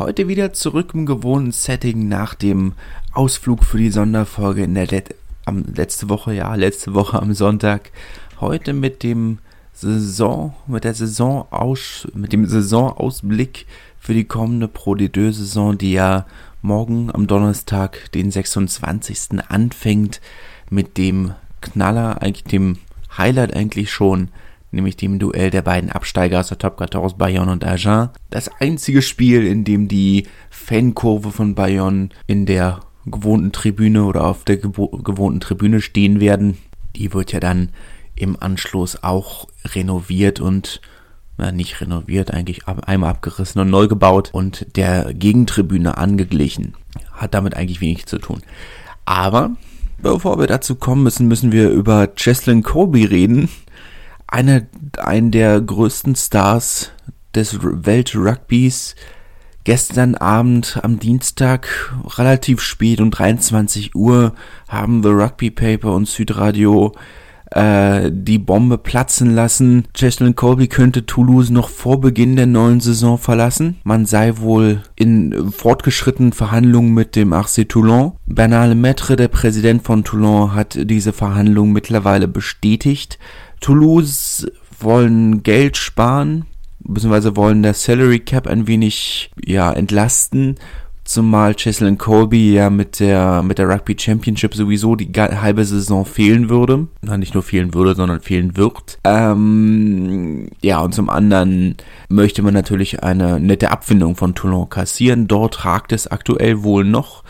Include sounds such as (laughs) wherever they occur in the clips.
Heute wieder zurück im gewohnten Setting nach dem Ausflug für die Sonderfolge in der Let am, letzte Woche, ja, letzte Woche am Sonntag. Heute mit dem Saison, mit der Saisonaus, mit dem Saisonausblick für die kommende Pro D2 Saison, die ja morgen am Donnerstag, den 26. anfängt, mit dem Knaller, eigentlich dem Highlight eigentlich schon, nämlich dem Duell der beiden Absteiger aus der Top 14 Bayonne und Agen. Das einzige Spiel, in dem die Fankurve von Bayonne in der gewohnten Tribüne oder auf der gewohnten Tribüne stehen werden. Die wird ja dann im Anschluss auch renoviert und na, nicht renoviert, eigentlich einmal abgerissen und neu gebaut und der Gegentribüne angeglichen. Hat damit eigentlich wenig zu tun. Aber bevor wir dazu kommen müssen, müssen wir über Cheslin Colby reden. Einer, einen der größten Stars des Weltrugbys. Gestern Abend am Dienstag, relativ spät um 23 Uhr, haben The Rugby Paper und Südradio äh, die Bombe platzen lassen. Cheslin Colby könnte Toulouse noch vor Beginn der neuen Saison verlassen. Man sei wohl in fortgeschrittenen Verhandlungen mit dem RC Toulon. Bernard Lemaitre, der Präsident von Toulon, hat diese Verhandlungen mittlerweile bestätigt. Toulouse wollen Geld sparen, beziehungsweise wollen der Salary Cap ein wenig ja entlasten zumal Cheslin Colby ja mit der mit der Rugby Championship sowieso die halbe Saison fehlen würde. Na, nicht nur fehlen würde, sondern fehlen wird. Ähm, ja, und zum anderen möchte man natürlich eine nette Abfindung von Toulon kassieren. Dort ragt es aktuell wohl noch.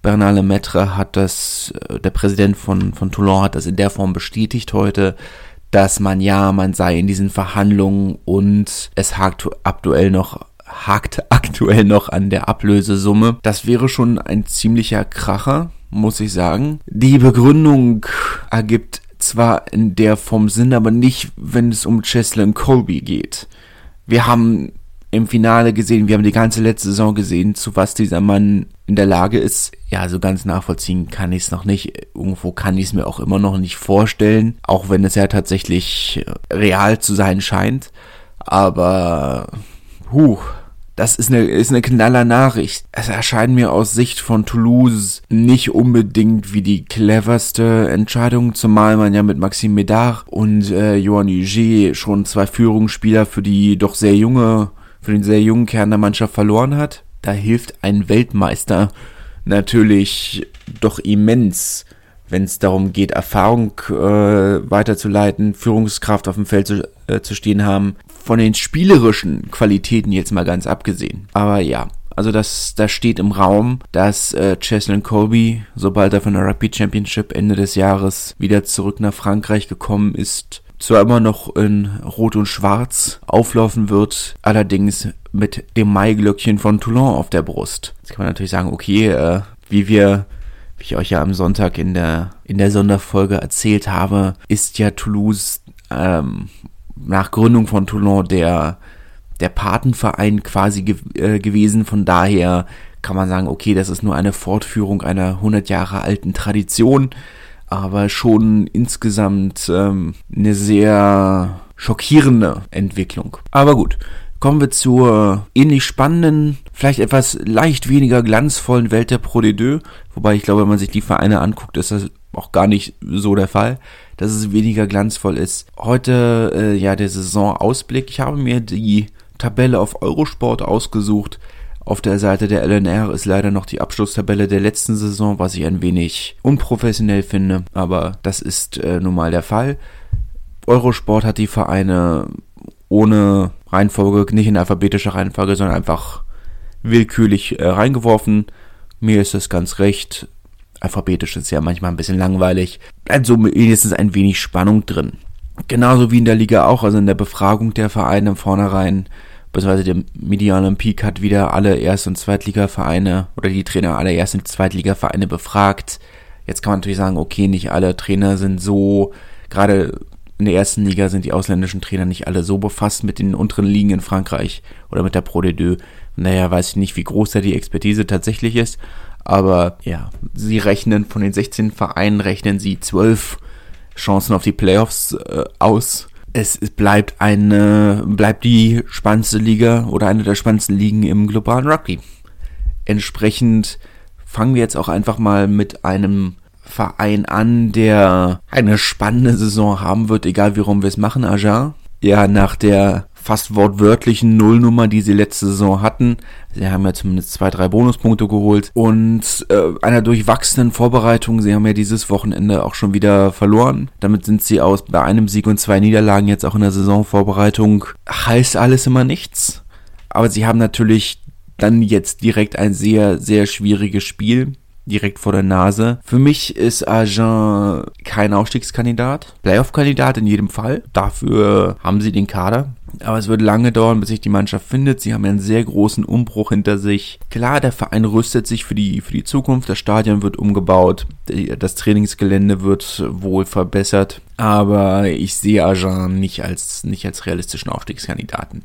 Bernard Lemaitre hat das, äh, der Präsident von, von Toulon hat das in der Form bestätigt heute, dass man ja, man sei in diesen Verhandlungen und es hakt aktuell noch hakt aktuell noch an der Ablösesumme. Das wäre schon ein ziemlicher Kracher, muss ich sagen. Die Begründung ergibt zwar in der Form Sinn, aber nicht, wenn es um Cheslin Colby geht. Wir haben im Finale gesehen, wir haben die ganze letzte Saison gesehen, zu was dieser Mann in der Lage ist. Ja, so ganz nachvollziehen kann ich es noch nicht. Irgendwo kann ich es mir auch immer noch nicht vorstellen, auch wenn es ja tatsächlich real zu sein scheint. Aber Huh, das ist eine, ist eine knaller Nachricht. Es erscheint mir aus Sicht von Toulouse nicht unbedingt wie die cleverste Entscheidung, zumal man ja mit Maxime Medard und äh, Johan Huget schon zwei Führungsspieler für die doch sehr junge, für den sehr jungen Kern der Mannschaft verloren hat. Da hilft ein Weltmeister natürlich doch immens wenn es darum geht, Erfahrung äh, weiterzuleiten, Führungskraft auf dem Feld zu, äh, zu stehen haben, von den spielerischen Qualitäten jetzt mal ganz abgesehen. Aber ja, also das, das steht im Raum, dass äh, Cheslin Colby, sobald er von der Rugby Championship Ende des Jahres wieder zurück nach Frankreich gekommen ist, zwar immer noch in Rot und Schwarz auflaufen wird, allerdings mit dem Maiglöckchen von Toulon auf der Brust. Jetzt kann man natürlich sagen, okay, äh, wie wir wie ich euch ja am Sonntag in der in der Sonderfolge erzählt habe, ist ja Toulouse ähm, nach Gründung von Toulon der, der Patenverein quasi ge äh, gewesen. Von daher kann man sagen, okay, das ist nur eine Fortführung einer 100 Jahre alten Tradition, aber schon insgesamt ähm, eine sehr schockierende Entwicklung. Aber gut, kommen wir zur ähnlich spannenden, vielleicht etwas leicht weniger glanzvollen Welt der Pro D2. Wobei ich glaube, wenn man sich die Vereine anguckt, ist das auch gar nicht so der Fall dass es weniger glanzvoll ist. Heute äh, ja der Saisonausblick. Ich habe mir die Tabelle auf Eurosport ausgesucht. Auf der Seite der LNR ist leider noch die Abschlusstabelle der letzten Saison, was ich ein wenig unprofessionell finde, aber das ist äh, nun mal der Fall. Eurosport hat die Vereine ohne Reihenfolge, nicht in alphabetischer Reihenfolge, sondern einfach willkürlich äh, reingeworfen. Mir ist es ganz recht. Alphabetisch ist ja manchmal ein bisschen langweilig. Bleibt so wenigstens ein wenig Spannung drin. Genauso wie in der Liga auch, also in der Befragung der Vereine im Vornherein beziehungsweise der Media Olympique hat wieder alle Erst- und Zweitligavereine oder die Trainer aller Erst- und Zweitligavereine befragt. Jetzt kann man natürlich sagen, okay, nicht alle Trainer sind so, gerade in der ersten Liga sind die ausländischen Trainer nicht alle so befasst mit den unteren Ligen in Frankreich oder mit der Pro de Deux. Naja, weiß ich nicht, wie groß da die Expertise tatsächlich ist. Aber ja, sie rechnen von den 16 Vereinen, rechnen sie 12 Chancen auf die Playoffs äh, aus. Es bleibt eine, bleibt die spannendste Liga oder eine der spannendsten Ligen im globalen Rugby. Entsprechend fangen wir jetzt auch einfach mal mit einem Verein an, der eine spannende Saison haben wird, egal wie rum wir es machen, Agen. Ja, nach der fast wortwörtlichen Nullnummer, die sie letzte Saison hatten. Sie haben ja zumindest zwei, drei Bonuspunkte geholt und äh, einer durchwachsenen Vorbereitung. Sie haben ja dieses Wochenende auch schon wieder verloren. Damit sind sie aus bei einem Sieg und zwei Niederlagen jetzt auch in der Saisonvorbereitung. Heißt alles immer nichts. Aber sie haben natürlich dann jetzt direkt ein sehr, sehr schwieriges Spiel direkt vor der Nase. Für mich ist Agen kein Aufstiegskandidat. Playoff-Kandidat in jedem Fall. Dafür haben sie den Kader. Aber es wird lange dauern, bis sich die Mannschaft findet. Sie haben einen sehr großen Umbruch hinter sich. Klar, der Verein rüstet sich für die, für die Zukunft. Das Stadion wird umgebaut. Das Trainingsgelände wird wohl verbessert. Aber ich sehe Agen nicht als, nicht als realistischen Aufstiegskandidaten.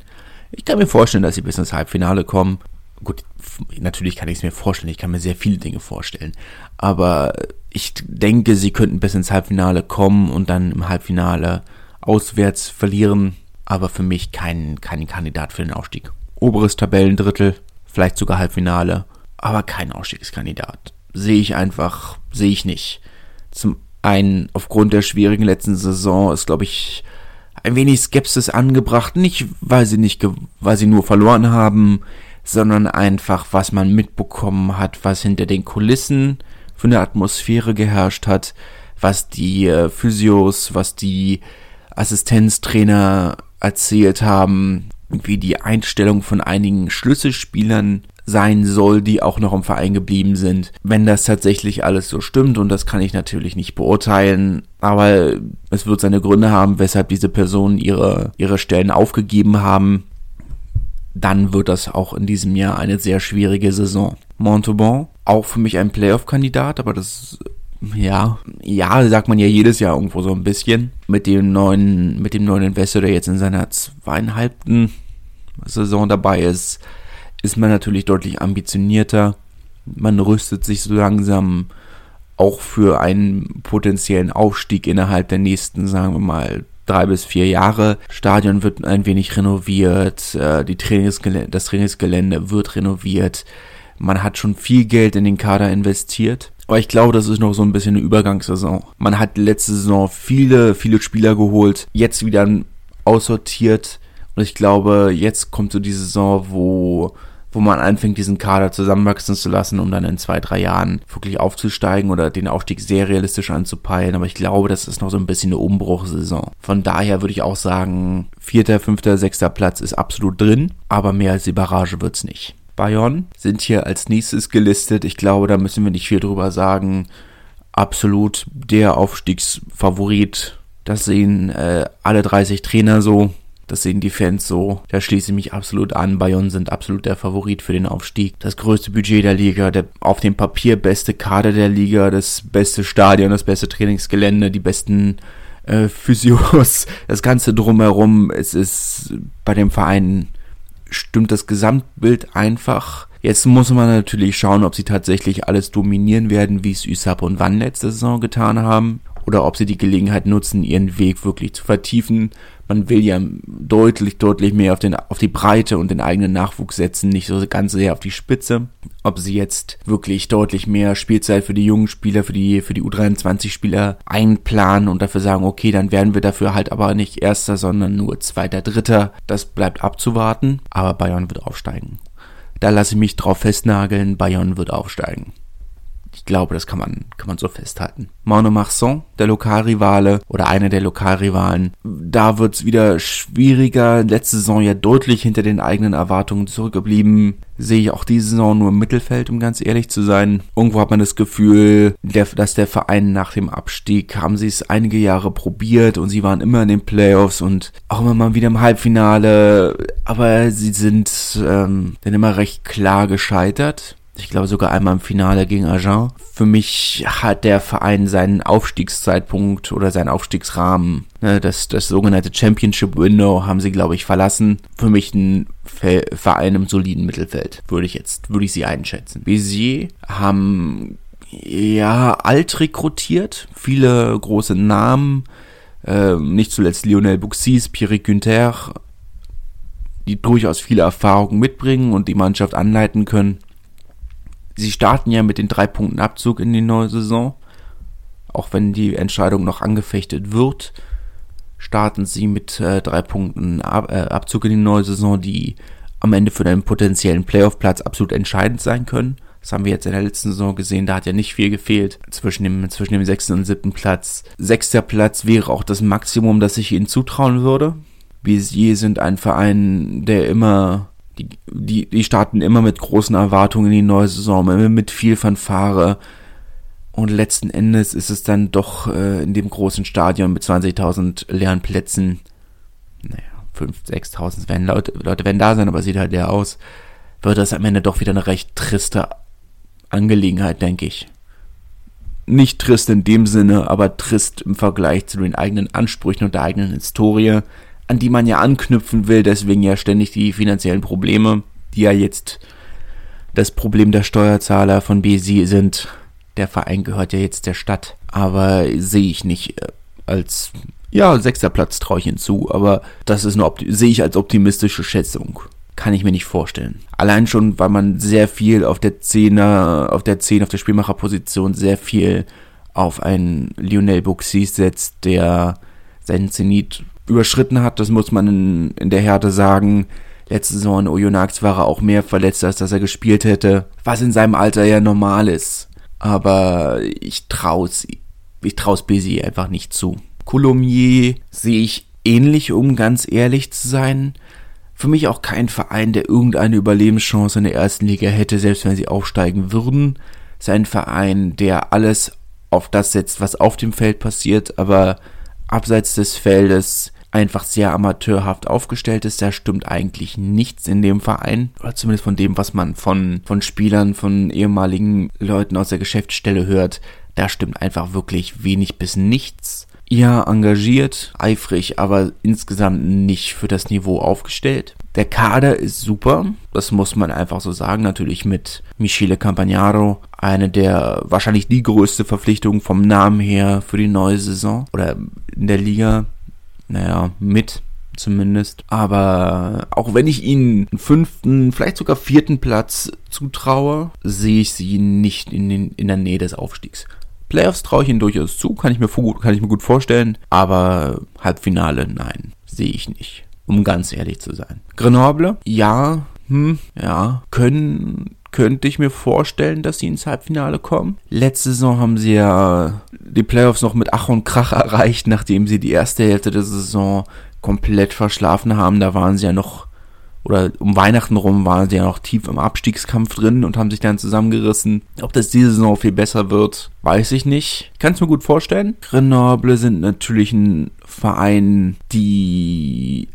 Ich kann mir vorstellen, dass sie bis ins Halbfinale kommen gut, natürlich kann ich es mir vorstellen, ich kann mir sehr viele Dinge vorstellen, aber ich denke, sie könnten bis ins Halbfinale kommen und dann im Halbfinale auswärts verlieren, aber für mich kein, kein Kandidat für den Aufstieg. Oberes Tabellendrittel, vielleicht sogar Halbfinale, aber kein Ausstiegskandidat. Sehe ich einfach, sehe ich nicht. Zum einen aufgrund der schwierigen letzten Saison ist, glaube ich, ein wenig Skepsis angebracht, nicht weil sie nicht, weil sie nur verloren haben, sondern einfach, was man mitbekommen hat, was hinter den Kulissen für eine Atmosphäre geherrscht hat, was die äh, Physios, was die Assistenztrainer erzählt haben, wie die Einstellung von einigen Schlüsselspielern sein soll, die auch noch im Verein geblieben sind. Wenn das tatsächlich alles so stimmt, und das kann ich natürlich nicht beurteilen, aber es wird seine Gründe haben, weshalb diese Personen ihre, ihre Stellen aufgegeben haben dann wird das auch in diesem Jahr eine sehr schwierige Saison. Montauban, auch für mich ein Playoff-Kandidat, aber das ja, ja, sagt man ja jedes Jahr irgendwo so ein bisschen. Mit dem neuen, mit dem neuen Investor, der jetzt in seiner zweieinhalbten Saison dabei ist, ist man natürlich deutlich ambitionierter. Man rüstet sich so langsam auch für einen potenziellen Aufstieg innerhalb der nächsten, sagen wir mal, drei bis vier Jahre. Stadion wird ein wenig renoviert, äh, die Trainingsgelände, das Trainingsgelände wird renoviert. Man hat schon viel Geld in den Kader investiert. Aber ich glaube, das ist noch so ein bisschen eine Übergangssaison. Man hat letzte Saison viele, viele Spieler geholt, jetzt wieder aussortiert. Und ich glaube, jetzt kommt so die Saison, wo wo man anfängt, diesen Kader zusammenwachsen zu lassen, um dann in zwei, drei Jahren wirklich aufzusteigen oder den Aufstieg sehr realistisch anzupeilen. Aber ich glaube, das ist noch so ein bisschen eine Umbruchsaison. Von daher würde ich auch sagen, vierter, fünfter, sechster Platz ist absolut drin, aber mehr als die Barrage wird's nicht. Bayern sind hier als nächstes gelistet. Ich glaube, da müssen wir nicht viel drüber sagen. Absolut der Aufstiegsfavorit. Das sehen äh, alle 30 Trainer so. Das sehen die Fans so. Da schließe ich mich absolut an. Bayern sind absolut der Favorit für den Aufstieg. Das größte Budget der Liga, der auf dem Papier beste Kader der Liga, das beste Stadion, das beste Trainingsgelände, die besten äh, (laughs) Physios, das Ganze drumherum. Es ist bei dem Verein stimmt das Gesamtbild einfach. Jetzt muss man natürlich schauen, ob sie tatsächlich alles dominieren werden, wie es Ysap und Wann letzte Saison getan haben oder ob sie die Gelegenheit nutzen, ihren Weg wirklich zu vertiefen. Man will ja deutlich, deutlich mehr auf, den, auf die Breite und den eigenen Nachwuchs setzen, nicht so ganz sehr auf die Spitze. Ob sie jetzt wirklich deutlich mehr Spielzeit für die jungen Spieler, für die, für die U23-Spieler einplanen und dafür sagen, okay, dann werden wir dafür halt aber nicht Erster, sondern nur Zweiter, Dritter. Das bleibt abzuwarten, aber Bayern wird aufsteigen. Da lasse ich mich drauf festnageln, Bayern wird aufsteigen. Ich glaube, das kann man, kann man so festhalten. Monomarsan, der Lokalrivale oder einer der Lokalrivalen. Da wird's wieder schwieriger. Letzte Saison ja deutlich hinter den eigenen Erwartungen zurückgeblieben. Sehe ich auch diese Saison nur im Mittelfeld, um ganz ehrlich zu sein. Irgendwo hat man das Gefühl, dass der Verein nach dem Abstieg haben sie es einige Jahre probiert und sie waren immer in den Playoffs und auch immer mal wieder im Halbfinale. Aber sie sind ähm, dann immer recht klar gescheitert ich glaube sogar einmal im Finale gegen Agen. Für mich hat der Verein seinen Aufstiegszeitpunkt oder seinen Aufstiegsrahmen, ne, das, das sogenannte Championship Window, haben sie, glaube ich, verlassen. Für mich ein Verein im soliden Mittelfeld, würde ich jetzt, würde ich sie einschätzen. Bézier haben ja alt rekrutiert, viele große Namen, äh, nicht zuletzt Lionel Bouxis, Pierre Günther, die durchaus viele Erfahrungen mitbringen und die Mannschaft anleiten können. Sie starten ja mit den drei Punkten Abzug in die neue Saison. Auch wenn die Entscheidung noch angefechtet wird, starten sie mit äh, drei Punkten Ab äh, Abzug in die neue Saison, die am Ende für einen potenziellen Playoff-Platz absolut entscheidend sein können. Das haben wir jetzt in der letzten Saison gesehen, da hat ja nicht viel gefehlt zwischen dem, zwischen dem sechsten und siebten Platz. Sechster Platz wäre auch das Maximum, das ich ihnen zutrauen würde. Bézier sind ein Verein, der immer die, die, die starten immer mit großen Erwartungen in die neue Saison, immer mit viel Fanfare. Und letzten Endes ist es dann doch äh, in dem großen Stadion mit 20.000 leeren Plätzen, naja, 5.000, 6.000 werden Leute, Leute werden da sein, aber sieht halt leer aus, wird das am Ende doch wieder eine recht triste Angelegenheit, denke ich. Nicht trist in dem Sinne, aber trist im Vergleich zu den eigenen Ansprüchen und der eigenen Historie an die man ja anknüpfen will, deswegen ja ständig die finanziellen Probleme, die ja jetzt das Problem der Steuerzahler von BSI sind. Der Verein gehört ja jetzt der Stadt, aber sehe ich nicht äh, als ja, sechster Platz traue ich hinzu, aber das ist eine sehe ich als optimistische Schätzung. Kann ich mir nicht vorstellen. Allein schon, weil man sehr viel auf der Zehner, auf der Zehn, auf der Spielmacherposition sehr viel auf einen Lionel Buxis setzt, der seinen Zenit überschritten hat, das muss man in, in der Härte sagen. Letzte Saison in Oyonnax war er auch mehr verletzt, als dass er gespielt hätte, was in seinem Alter ja normal ist. Aber ich trau's, ich trau's Busy einfach nicht zu. Coulommiers sehe ich ähnlich, um ganz ehrlich zu sein. Für mich auch kein Verein, der irgendeine Überlebenschance in der ersten Liga hätte, selbst wenn sie aufsteigen würden. Sein Verein, der alles auf das setzt, was auf dem Feld passiert, aber abseits des Feldes einfach sehr amateurhaft aufgestellt ist. Da stimmt eigentlich nichts in dem Verein. Oder zumindest von dem, was man von, von Spielern, von ehemaligen Leuten aus der Geschäftsstelle hört. Da stimmt einfach wirklich wenig bis nichts. Ja, engagiert, eifrig, aber insgesamt nicht für das Niveau aufgestellt. Der Kader ist super, das muss man einfach so sagen. Natürlich mit Michele Campagnaro, eine der wahrscheinlich die größte Verpflichtung vom Namen her für die neue Saison oder in der Liga. Naja, mit zumindest. Aber auch wenn ich ihnen einen fünften, vielleicht sogar vierten Platz zutraue, sehe ich sie nicht in, den, in der Nähe des Aufstiegs. Playoffs traue ich ihnen durchaus zu, kann ich mir, kann ich mir gut vorstellen, aber Halbfinale, nein, sehe ich nicht, um ganz ehrlich zu sein. Grenoble, ja, hm, ja, können könnte ich mir vorstellen, dass sie ins Halbfinale kommen. Letzte Saison haben sie ja die Playoffs noch mit Ach und Krach (laughs) erreicht, nachdem sie die erste Hälfte der Saison komplett verschlafen haben. Da waren sie ja noch oder um Weihnachten rum waren sie ja noch tief im Abstiegskampf drin und haben sich dann zusammengerissen. Ob das diese Saison viel besser wird, weiß ich nicht. Kann es mir gut vorstellen. Grenoble sind natürlich ein Verein, die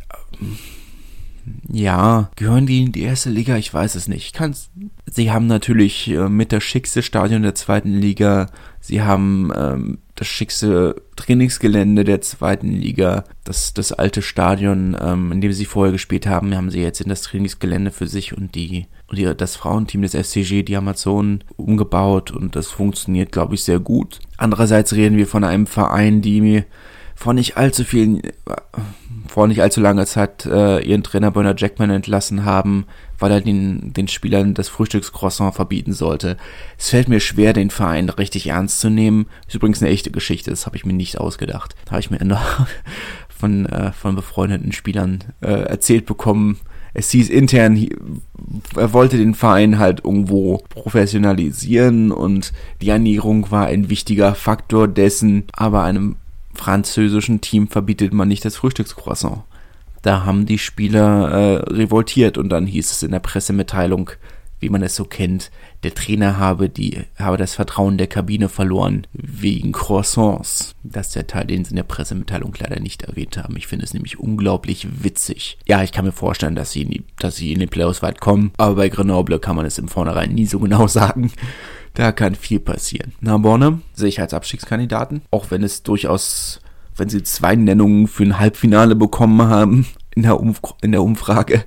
ja, gehören die in die erste Liga? Ich weiß es nicht. Kann's. Sie haben natürlich äh, mit das schickste Stadion der zweiten Liga. Sie haben ähm, das schickste Trainingsgelände der zweiten Liga. Das, das alte Stadion, ähm, in dem sie vorher gespielt haben, haben sie jetzt in das Trainingsgelände für sich und die und die, das Frauenteam des FCG, die Amazonen, umgebaut und das funktioniert, glaube ich, sehr gut. Andererseits reden wir von einem Verein, die mir vor nicht allzu vielen, vor nicht allzu langer Zeit äh, ihren Trainer Bernard Jackman entlassen haben, weil er den, den Spielern das Frühstückscroissant verbieten sollte. Es fällt mir schwer, den Verein richtig ernst zu nehmen. Ist übrigens eine echte Geschichte, das habe ich mir nicht ausgedacht. Da habe ich mir (laughs) noch von, äh, von befreundeten Spielern äh, erzählt bekommen, es hieß intern, er wollte den Verein halt irgendwo professionalisieren und die Ernährung war ein wichtiger Faktor dessen, aber einem französischen Team verbietet man nicht das Frühstückscroissant. Da haben die Spieler äh, revoltiert und dann hieß es in der Pressemitteilung, wie man es so kennt, der Trainer habe die, habe das Vertrauen der Kabine verloren wegen Croissants. Das ist der Teil, den sie in der Pressemitteilung leider nicht erwähnt haben. Ich finde es nämlich unglaublich witzig. Ja, ich kann mir vorstellen, dass sie in die, dass sie in den Playoffs weit kommen, aber bei Grenoble kann man es im Vornherein nie so genau (laughs) sagen. Da kann viel passieren. Narbonne sehe ich als Abstiegskandidaten, auch wenn es durchaus, wenn sie zwei Nennungen für ein Halbfinale bekommen haben in der, Umf in der Umfrage,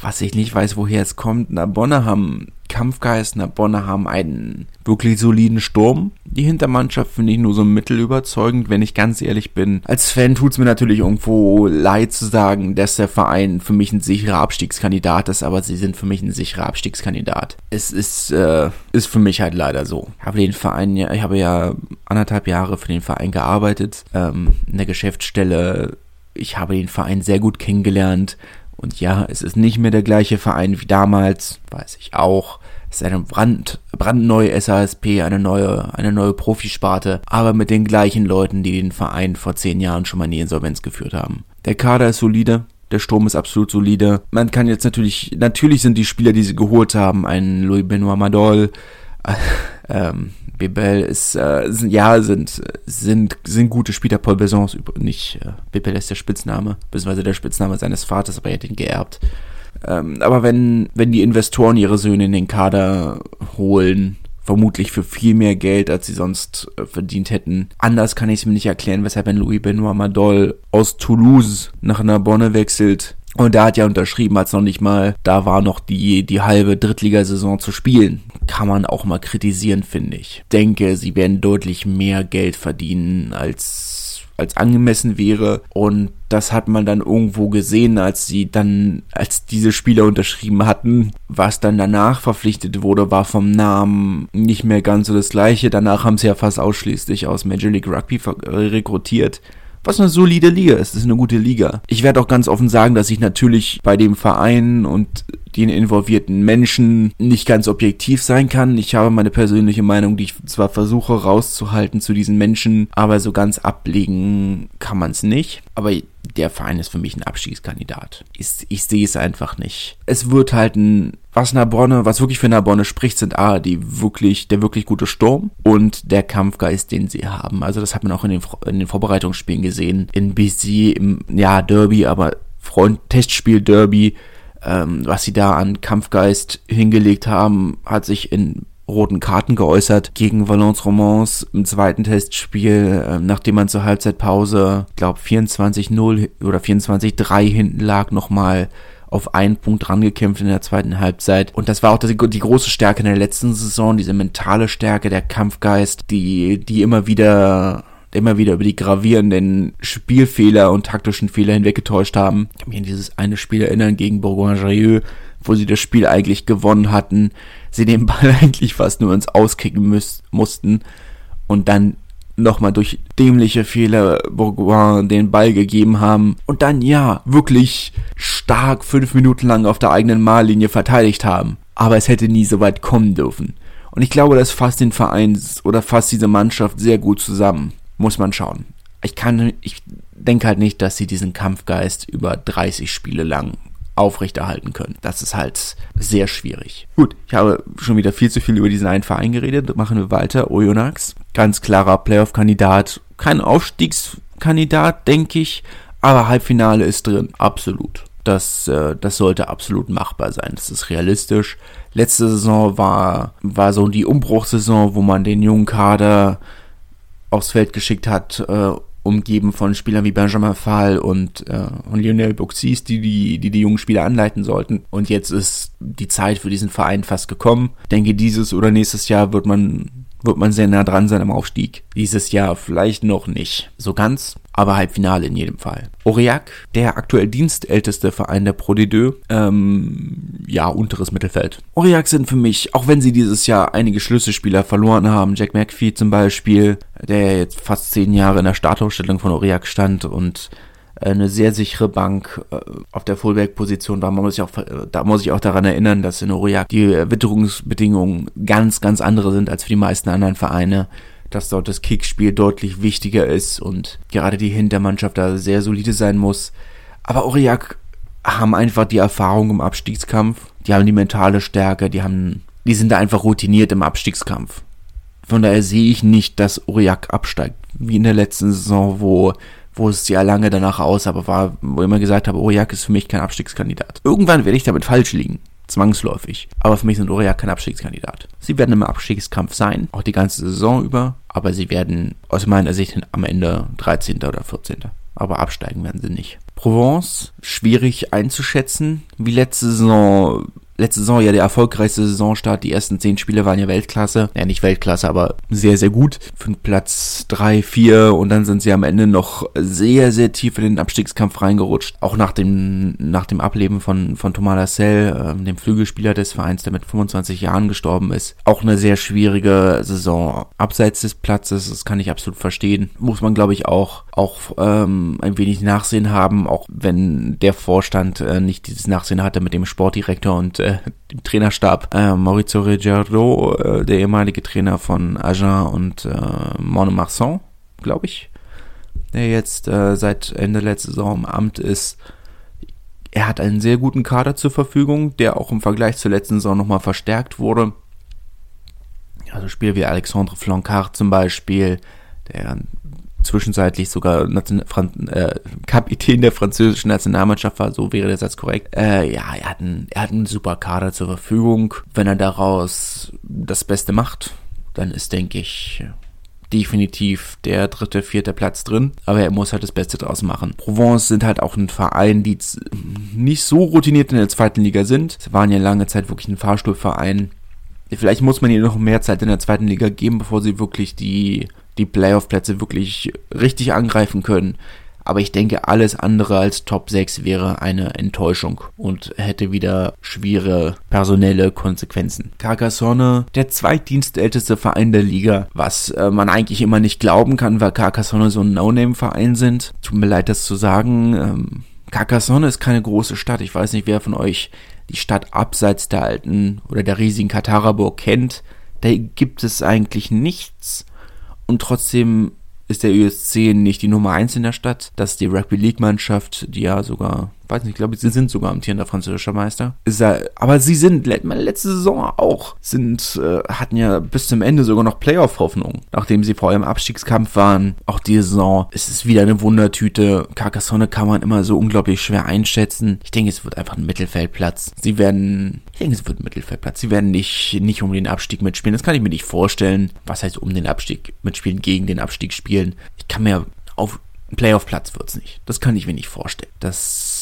was ich nicht weiß, woher es kommt. Narbonne haben Kampfgeist, Narbonne haben einen wirklich soliden Sturm. Die Hintermannschaft finde ich nur so mittel überzeugend, wenn ich ganz ehrlich bin. Als Fan tut es mir natürlich irgendwo leid zu sagen, dass der Verein für mich ein sicherer Abstiegskandidat ist, aber sie sind für mich ein sicherer Abstiegskandidat. Es ist, äh, ist für mich halt leider so. Ich habe den Verein ja, ich habe ja anderthalb Jahre für den Verein gearbeitet, ähm, in der Geschäftsstelle. Ich habe den Verein sehr gut kennengelernt und ja, es ist nicht mehr der gleiche Verein wie damals, weiß ich auch. Es ist eine brand, brandneue SASP, eine neue, eine neue Profisparte, aber mit den gleichen Leuten, die den Verein vor zehn Jahren schon mal in die Insolvenz geführt haben. Der Kader ist solide, der Sturm ist absolut solide. Man kann jetzt natürlich, natürlich sind die Spieler, die sie geholt haben, ein Louis Benoit Madol, ähm, Bebel ist, äh, sind, ja, sind, sind, sind gute Spieler. Paul Besson nicht, äh, Bebel ist der Spitzname, beziehungsweise der Spitzname seines Vaters, aber er hat ihn geerbt. Ähm, aber wenn, wenn die Investoren ihre Söhne in den Kader holen, vermutlich für viel mehr Geld, als sie sonst äh, verdient hätten. Anders kann ich es mir nicht erklären, weshalb ein Louis Benoit Madol aus Toulouse nach Narbonne wechselt. Und da hat ja unterschrieben, als noch nicht mal, da war noch die, die halbe Drittligasaison zu spielen. Kann man auch mal kritisieren, finde ich. Denke, sie werden deutlich mehr Geld verdienen, als, als angemessen wäre. Und das hat man dann irgendwo gesehen, als sie dann, als diese Spieler unterschrieben hatten. Was dann danach verpflichtet wurde, war vom Namen nicht mehr ganz so das gleiche. Danach haben sie ja fast ausschließlich aus Major League Rugby rekrutiert was eine solide Liga ist. Das ist eine gute Liga. Ich werde auch ganz offen sagen, dass ich natürlich bei dem Verein und den involvierten Menschen nicht ganz objektiv sein kann. Ich habe meine persönliche Meinung, die ich zwar versuche rauszuhalten zu diesen Menschen, aber so ganz ablegen kann man es nicht. Aber der Verein ist für mich ein Abstiegskandidat. Ich, ich sehe es einfach nicht. Es wird halt ein, was Narbonne, was wirklich für Narbonne spricht, sind A, die wirklich, der wirklich gute Sturm und der Kampfgeist, den sie haben. Also das hat man auch in den, in den Vorbereitungsspielen gesehen. In BC, im, ja, Derby, aber Freund, Testspiel Derby, ähm, was sie da an Kampfgeist hingelegt haben, hat sich in roten Karten geäußert gegen Valence Romans im zweiten Testspiel, äh, nachdem man zur Halbzeitpause, glaube 24-0 oder 24-3 hinten lag, nochmal auf einen Punkt rangekämpft in der zweiten Halbzeit. Und das war auch die, die, große Stärke in der letzten Saison, diese mentale Stärke, der Kampfgeist, die, die immer wieder immer wieder über die gravierenden Spielfehler und taktischen Fehler hinweggetäuscht haben. Ich kann mich an dieses eine Spiel erinnern gegen Bourgogne-Jallieu, wo sie das Spiel eigentlich gewonnen hatten, sie den Ball (laughs) eigentlich fast nur ins Auskicken müß, mussten und dann nochmal durch dämliche Fehler Bourgoin den Ball gegeben haben und dann ja wirklich stark fünf Minuten lang auf der eigenen Mahllinie verteidigt haben. Aber es hätte nie so weit kommen dürfen. Und ich glaube, das fasst den Verein oder fasst diese Mannschaft sehr gut zusammen. Muss man schauen. Ich kann, ich denke halt nicht, dass sie diesen Kampfgeist über 30 Spiele lang aufrechterhalten können. Das ist halt sehr schwierig. Gut, ich habe schon wieder viel zu viel über diesen einen Verein geredet. Machen wir weiter. Oyonnax, ganz klarer Playoff-Kandidat. Kein Aufstiegskandidat, denke ich, aber Halbfinale ist drin. Absolut. Das, äh, das sollte absolut machbar sein. Das ist realistisch. Letzte Saison war, war so die Umbruchssaison, wo man den jungen Kader aufs Feld geschickt hat, äh, umgeben von Spielern wie Benjamin Fall und, äh, und Lionel Buxis, die die, die die jungen Spieler anleiten sollten. Und jetzt ist die Zeit für diesen Verein fast gekommen. Ich denke, dieses oder nächstes Jahr wird man wird man sehr nah dran sein am Aufstieg. Dieses Jahr vielleicht noch nicht so ganz, aber Halbfinale in jedem Fall. Aurillac, der aktuell dienstälteste Verein der Pro D2, ähm, ja, unteres Mittelfeld. Aurillac sind für mich, auch wenn sie dieses Jahr einige Schlüsselspieler verloren haben, Jack McPhee zum Beispiel, der jetzt fast zehn Jahre in der Startausstellung von Aurillac stand und äh, eine sehr sichere Bank äh, auf der Fullback-Position war. Man muss sich auch, da muss ich auch daran erinnern, dass in Aurillac die Witterungsbedingungen ganz, ganz andere sind als für die meisten anderen Vereine dass dort das Kickspiel deutlich wichtiger ist und gerade die Hintermannschaft da sehr solide sein muss. Aber Aurillac haben einfach die Erfahrung im Abstiegskampf, die haben die mentale Stärke, die haben, die sind da einfach routiniert im Abstiegskampf. Von daher sehe ich nicht, dass Aurillac absteigt, wie in der letzten Saison, wo wo es ja lange danach aus, aber war, wo ich immer gesagt habe, Aurillac ist für mich kein Abstiegskandidat. Irgendwann werde ich damit falsch liegen zwangsläufig. Aber für mich sind Aurillac kein Abstiegskandidat. Sie werden im Abstiegskampf sein, auch die ganze Saison über, aber sie werden aus meiner Sicht am Ende 13. oder 14. Aber absteigen werden sie nicht. Provence, schwierig einzuschätzen. Wie letzte Saison letzte Saison ja der erfolgreichste Saisonstart. Die ersten zehn Spiele waren ja Weltklasse. Ja, nicht Weltklasse, aber sehr, sehr gut. Für Platz drei, vier und dann sind sie am Ende noch sehr, sehr tief in den Abstiegskampf reingerutscht. Auch nach dem, nach dem Ableben von, von Thomas Lassell, äh, dem Flügelspieler des Vereins, der mit 25 Jahren gestorben ist. Auch eine sehr schwierige Saison. Abseits des Platzes, das kann ich absolut verstehen. Muss man, glaube ich, auch, auch ähm, ein wenig Nachsehen haben, auch wenn der Vorstand äh, nicht dieses Nachsehen hatte mit dem Sportdirektor und äh, dem Trainerstab. Äh, Maurizio Reggiardo, äh, der ehemalige Trainer von Agen und äh, Montmarsan, glaube ich, der jetzt äh, seit Ende letzter Saison im Amt ist. Er hat einen sehr guten Kader zur Verfügung, der auch im Vergleich zur letzten Saison nochmal verstärkt wurde. Also Spieler wie Alexandre Flancard zum Beispiel, der zwischenzeitlich sogar Nation Fran äh, Kapitän der französischen Nationalmannschaft war, so wäre der Satz korrekt. Äh, ja, er hat, einen, er hat einen super Kader zur Verfügung. Wenn er daraus das Beste macht, dann ist, denke ich, definitiv der dritte, vierte Platz drin. Aber er muss halt das Beste draus machen. Provence sind halt auch ein Verein, die nicht so routiniert in der zweiten Liga sind. Sie waren ja lange Zeit wirklich ein Fahrstuhlverein. Vielleicht muss man ihnen noch mehr Zeit in der zweiten Liga geben, bevor sie wirklich die die Playoff-Plätze wirklich richtig angreifen können. Aber ich denke, alles andere als Top 6 wäre eine Enttäuschung und hätte wieder schwere personelle Konsequenzen. Carcassonne, der zweitdienstälteste Verein der Liga, was äh, man eigentlich immer nicht glauben kann, weil Carcassonne so ein No-Name-Verein sind. Tut mir leid, das zu sagen. Ähm, Carcassonne ist keine große Stadt. Ich weiß nicht, wer von euch die Stadt abseits der alten oder der riesigen Kataraburg kennt. Da gibt es eigentlich nichts und trotzdem ist der USC nicht die Nummer eins in der Stadt. Das ist die Rugby League Mannschaft, die ja sogar weiß nicht, ich glaube, sie sind sogar amtierender französischer Meister. aber sie sind letzte Saison auch, sind, äh, hatten ja bis zum Ende sogar noch Playoff-Hoffnung, nachdem sie vor allem Abstiegskampf waren. Auch die Saison ist es wieder eine Wundertüte. Carcassonne kann man immer so unglaublich schwer einschätzen. Ich denke, es wird einfach ein Mittelfeldplatz. Sie werden, ich denke, es wird ein Mittelfeldplatz. Sie werden nicht, nicht um den Abstieg mitspielen. Das kann ich mir nicht vorstellen. Was heißt um den Abstieg mitspielen, gegen den Abstieg spielen? Ich kann mir auf Playoff-Platz wird's nicht. Das kann ich mir nicht vorstellen. Das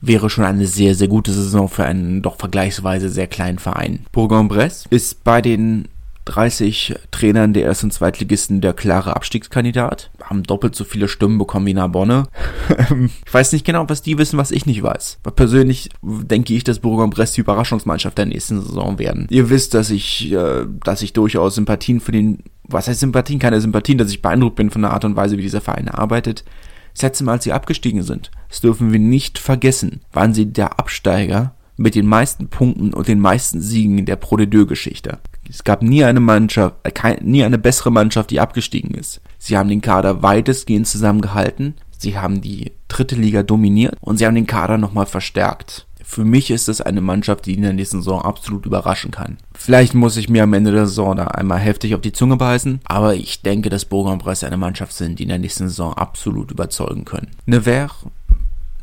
wäre schon eine sehr, sehr gute Saison für einen doch vergleichsweise sehr kleinen Verein. Bourg-en-Bresse ist bei den 30 Trainern der Erst- und Zweitligisten der klare Abstiegskandidat. Haben doppelt so viele Stimmen bekommen wie Narbonne. (laughs) ich weiß nicht genau, was die wissen, was ich nicht weiß. Aber persönlich denke ich, dass Bourg-en-Bresse die Überraschungsmannschaft der nächsten Saison werden. Ihr wisst, dass ich, äh, dass ich durchaus Sympathien für den, was heißt Sympathien? Keine Sympathien, dass ich beeindruckt bin von der Art und Weise, wie dieser Verein arbeitet. Das letzte Mal, als sie abgestiegen sind, das dürfen wir nicht vergessen, waren sie der Absteiger mit den meisten Punkten und den meisten Siegen in der Pro de Geschichte. Es gab nie eine Mannschaft, äh, nie eine bessere Mannschaft, die abgestiegen ist. Sie haben den Kader weitestgehend zusammengehalten. Sie haben die dritte Liga dominiert und sie haben den Kader nochmal verstärkt. Für mich ist es eine Mannschaft, die in der nächsten Saison absolut überraschen kann. Vielleicht muss ich mir am Ende der Saison da einmal heftig auf die Zunge beißen, aber ich denke, dass Bourg-en-Bresse eine Mannschaft sind, die in der nächsten Saison absolut überzeugen können. Nevers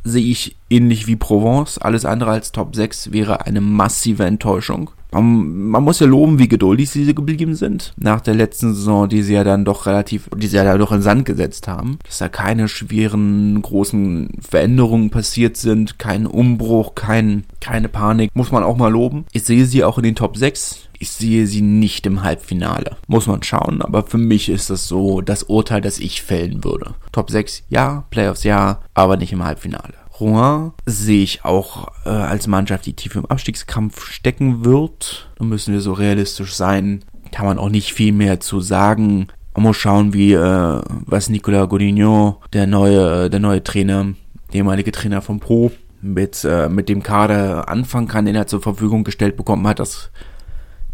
sehe ich ähnlich wie Provence. Alles andere als Top 6 wäre eine massive Enttäuschung. Man, man, muss ja loben, wie geduldig sie geblieben sind. Nach der letzten Saison, die sie ja dann doch relativ, die sie ja doch in Sand gesetzt haben. Dass da keine schweren, großen Veränderungen passiert sind, kein Umbruch, kein, keine Panik. Muss man auch mal loben. Ich sehe sie auch in den Top 6. Ich sehe sie nicht im Halbfinale. Muss man schauen, aber für mich ist das so das Urteil, das ich fällen würde. Top 6 ja, Playoffs ja, aber nicht im Halbfinale. Rouen sehe ich auch äh, als Mannschaft, die tief im Abstiegskampf stecken wird. Da müssen wir so realistisch sein. Kann man auch nicht viel mehr zu sagen. Man muss schauen, wie äh, was Nicolas Godinho, der neue, der neue Trainer, der ehemalige Trainer vom Pro, mit, äh, mit dem Kader anfangen kann, den er zur Verfügung gestellt bekommen hat. Das,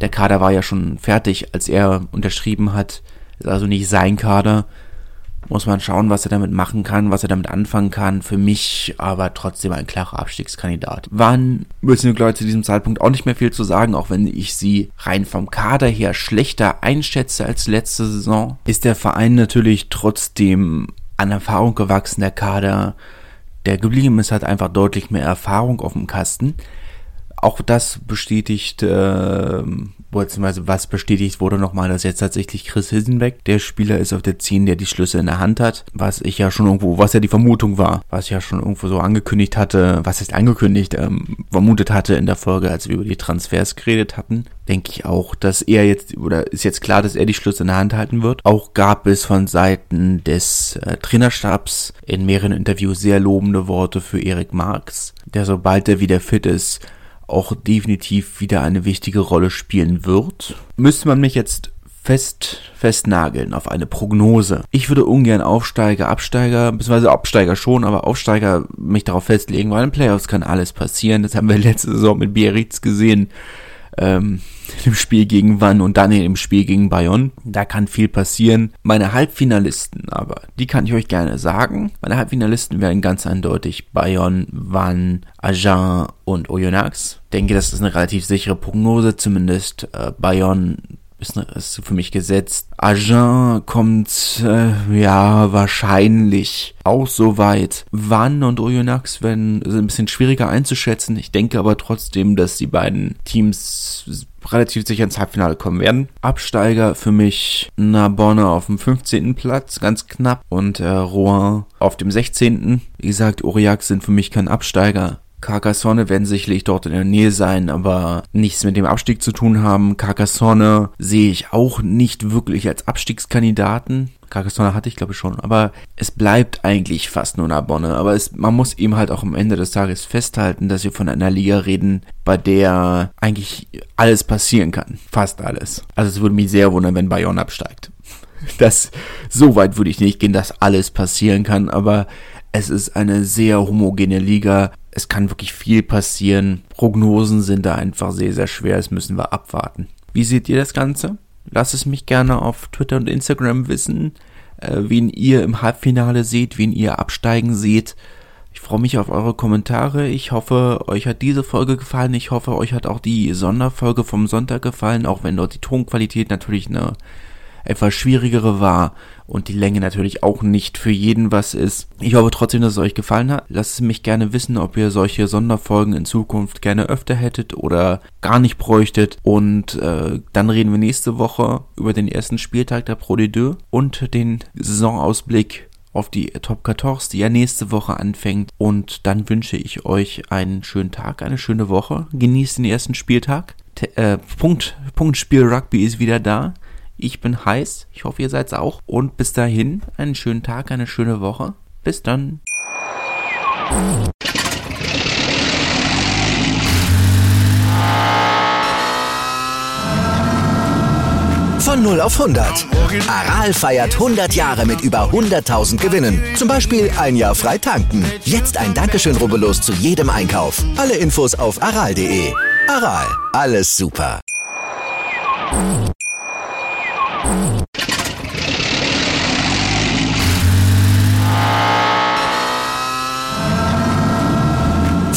der Kader war ja schon fertig, als er unterschrieben hat. Ist also nicht sein Kader muss man schauen, was er damit machen kann, was er damit anfangen kann. Für mich aber trotzdem ein klarer Abstiegskandidat. Wann müssen glaube ich, zu diesem Zeitpunkt auch nicht mehr viel zu sagen, auch wenn ich sie rein vom Kader her schlechter einschätze als letzte Saison, ist der Verein natürlich trotzdem an Erfahrung gewachsen, der Kader, der geblieben ist, hat einfach deutlich mehr Erfahrung auf dem Kasten. Auch das bestätigt äh, beziehungsweise was bestätigt wurde nochmal, dass jetzt tatsächlich Chris Hilsenbeck der Spieler ist auf der 10, der die Schlüsse in der Hand hat, was ich ja schon irgendwo, was ja die Vermutung war, was ich ja schon irgendwo so angekündigt hatte, was ist angekündigt, ähm, vermutet hatte in der Folge, als wir über die Transfers geredet hatten, denke ich auch, dass er jetzt, oder ist jetzt klar, dass er die Schlüsse in der Hand halten wird. Auch gab es von Seiten des äh, Trainerstabs in mehreren Interviews sehr lobende Worte für Erik Marx, der sobald er wieder fit ist, auch definitiv wieder eine wichtige Rolle spielen wird. Müsste man mich jetzt fest, festnageln auf eine Prognose. Ich würde ungern Aufsteiger, Absteiger, beziehungsweise Absteiger schon, aber Aufsteiger mich darauf festlegen, weil in Playoffs kann alles passieren. Das haben wir letzte Saison mit Biarritz gesehen ähm, im Spiel gegen Wann und dann im Spiel gegen Bayonne. Da kann viel passieren. Meine Halbfinalisten aber, die kann ich euch gerne sagen. Meine Halbfinalisten werden ganz eindeutig Bayonne, Wann, Agen und Oyonnax. Denke, das ist eine relativ sichere Prognose, zumindest äh, Bayonne ist, ist für mich gesetzt. Agen kommt, äh, ja, wahrscheinlich auch so weit. Wann und Oyonnax werden ein bisschen schwieriger einzuschätzen. Ich denke aber trotzdem, dass die beiden Teams relativ sicher ins Halbfinale kommen werden. Absteiger für mich Narbonne auf dem 15. Platz, ganz knapp. Und äh, Rouen auf dem 16. Wie gesagt, Aurillac sind für mich kein Absteiger. Carcassonne werden sicherlich dort in der Nähe sein, aber nichts mit dem Abstieg zu tun haben. Carcassonne sehe ich auch nicht wirklich als Abstiegskandidaten. Carcassonne hatte ich glaube ich schon, aber es bleibt eigentlich fast nur Narbonne. Aber es, man muss eben halt auch am Ende des Tages festhalten, dass wir von einer Liga reden, bei der eigentlich alles passieren kann. Fast alles. Also es würde mich sehr wundern, wenn Bayonne absteigt. (laughs) Das, so weit würde ich nicht gehen, dass alles passieren kann, aber es ist eine sehr homogene Liga es kann wirklich viel passieren. Prognosen sind da einfach sehr, sehr schwer. Das müssen wir abwarten. Wie seht ihr das Ganze? Lasst es mich gerne auf Twitter und Instagram wissen, äh, wen ihr im Halbfinale seht, wen ihr absteigen seht. Ich freue mich auf eure Kommentare. Ich hoffe, euch hat diese Folge gefallen. Ich hoffe, euch hat auch die Sonderfolge vom Sonntag gefallen, auch wenn dort die Tonqualität natürlich eine etwas schwierigere war und die Länge natürlich auch nicht für jeden was ist. Ich hoffe trotzdem, dass es euch gefallen hat. Lasst es mich gerne wissen, ob ihr solche Sonderfolgen in Zukunft gerne öfter hättet oder gar nicht bräuchtet. Und äh, dann reden wir nächste Woche über den ersten Spieltag der Pro D2 und den Saisonausblick auf die Top 14, die ja nächste Woche anfängt. Und dann wünsche ich euch einen schönen Tag, eine schöne Woche. Genießt den ersten Spieltag. T äh, Punkt, Punktspiel Rugby ist wieder da. Ich bin heiß. Ich hoffe, ihr seid's auch. Und bis dahin, einen schönen Tag, eine schöne Woche. Bis dann. Von 0 auf 100. Aral feiert 100 Jahre mit über 100.000 Gewinnen. Zum Beispiel ein Jahr frei tanken. Jetzt ein Dankeschön, rubbellos zu jedem Einkauf. Alle Infos auf aral.de. Aral, alles super.